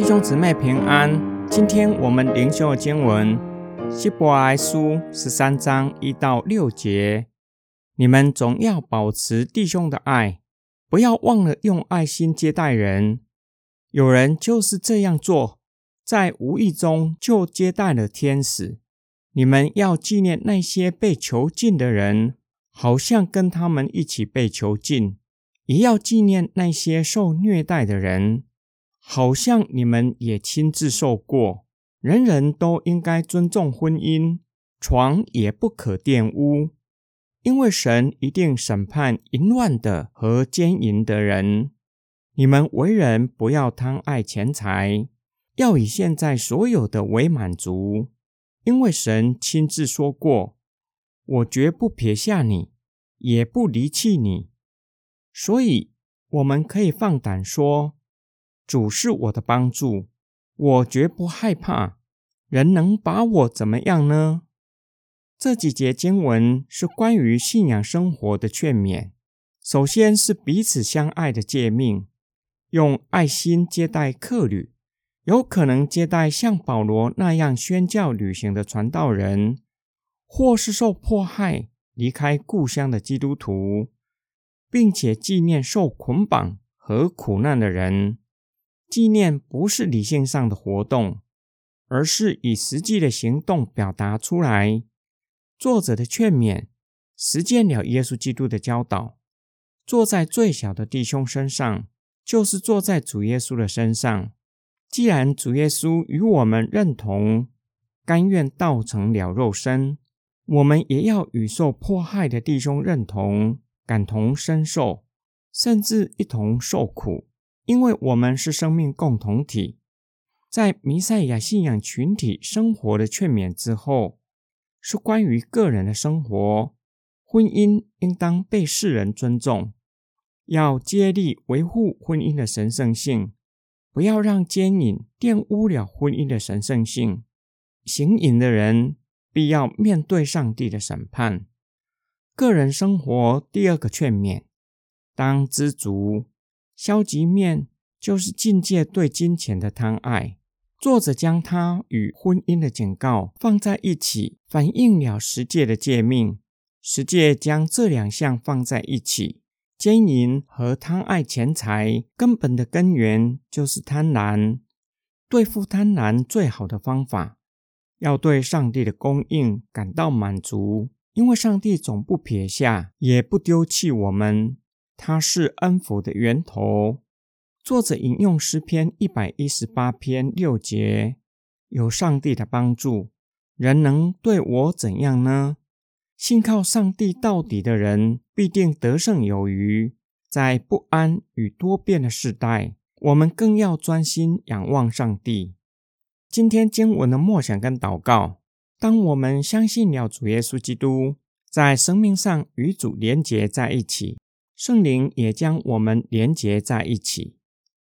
弟兄姊妹平安。今天我们灵修的经文《希伯来书》十三章一到六节。你们总要保持弟兄的爱，不要忘了用爱心接待人。有人就是这样做，在无意中就接待了天使。你们要纪念那些被囚禁的人，好像跟他们一起被囚禁；也要纪念那些受虐待的人。好像你们也亲自受过。人人都应该尊重婚姻，床也不可玷污，因为神一定审判淫乱的和奸淫的人。你们为人不要贪爱钱财，要以现在所有的为满足，因为神亲自说过：“我绝不撇下你，也不离弃你。”所以，我们可以放胆说。主是我的帮助，我绝不害怕。人能把我怎么样呢？这几节经文是关于信仰生活的劝勉。首先是彼此相爱的诫命，用爱心接待客旅，有可能接待像保罗那样宣教旅行的传道人，或是受迫害离开故乡的基督徒，并且纪念受捆绑和苦难的人。纪念不是理性上的活动，而是以实际的行动表达出来。作者的劝勉实践了耶稣基督的教导，坐在最小的弟兄身上，就是坐在主耶稣的身上。既然主耶稣与我们认同，甘愿道成了肉身，我们也要与受迫害的弟兄认同，感同身受，甚至一同受苦。因为我们是生命共同体，在弥赛亚信仰群体生活的劝勉之后，是关于个人的生活。婚姻应当被世人尊重，要接力维护婚姻的神圣性，不要让奸淫玷污了婚姻的神圣性。行淫的人必要面对上帝的审判。个人生活第二个劝勉，当知足。消极面就是境界对金钱的贪爱。作者将它与婚姻的警告放在一起，反映了十诫的诫命。十诫将这两项放在一起，奸淫和贪爱钱财根本的根源就是贪婪。对付贪婪最好的方法，要对上帝的供应感到满足，因为上帝总不撇下，也不丢弃我们。它是恩福的源头。作者引用诗篇一百一十八篇六节：“有上帝的帮助，人能对我怎样呢？信靠上帝到底的人，必定得胜有余。在不安与多变的时代，我们更要专心仰望上帝。”今天经文的默想跟祷告：当我们相信了主耶稣基督，在生命上与主连结在一起。圣灵也将我们连结在一起，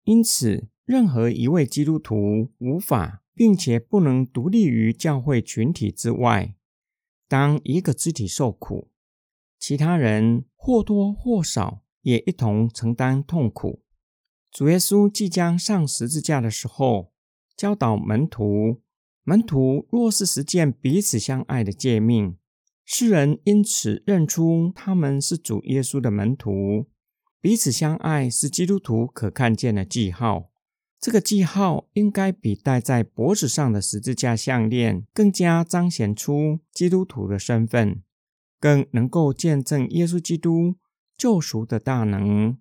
因此，任何一位基督徒无法并且不能独立于教会群体之外。当一个肢体受苦，其他人或多或少也一同承担痛苦。主耶稣即将上十字架的时候，教导门徒：门徒若是实践彼此相爱的诫命。世人因此认出他们是主耶稣的门徒，彼此相爱是基督徒可看见的记号。这个记号应该比戴在脖子上的十字架项链更加彰显出基督徒的身份，更能够见证耶稣基督救赎的大能。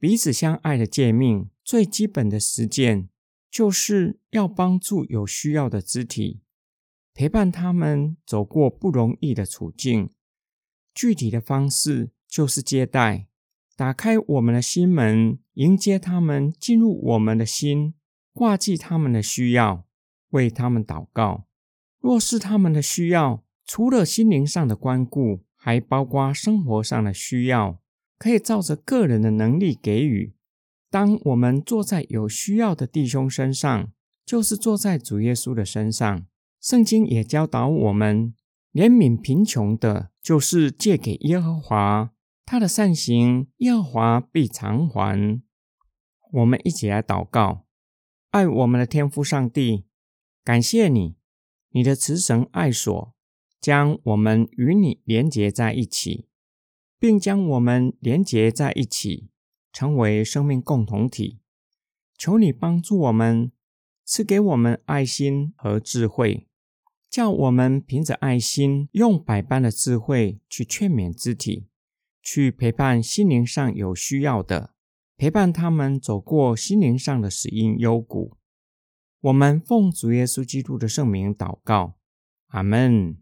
彼此相爱的诫命最基本的实践，就是要帮助有需要的肢体。陪伴他们走过不容易的处境，具体的方式就是接待，打开我们的心门，迎接他们进入我们的心，挂记他们的需要，为他们祷告。若是他们的需要除了心灵上的关顾，还包括生活上的需要，可以照着个人的能力给予。当我们坐在有需要的弟兄身上，就是坐在主耶稣的身上。圣经也教导我们，怜悯贫穷的，就是借给耶和华，他的善行，耶和华必偿还。我们一起来祷告：爱我们的天父上帝，感谢你，你的慈神爱所将我们与你连结在一起，并将我们连结在一起，成为生命共同体。求你帮助我们，赐给我们爱心和智慧，叫我们凭着爱心，用百般的智慧去劝勉肢体，去陪伴心灵上有需要的。陪伴他们走过心灵上的死荫幽谷。我们奉主耶稣基督的圣名祷告，阿门。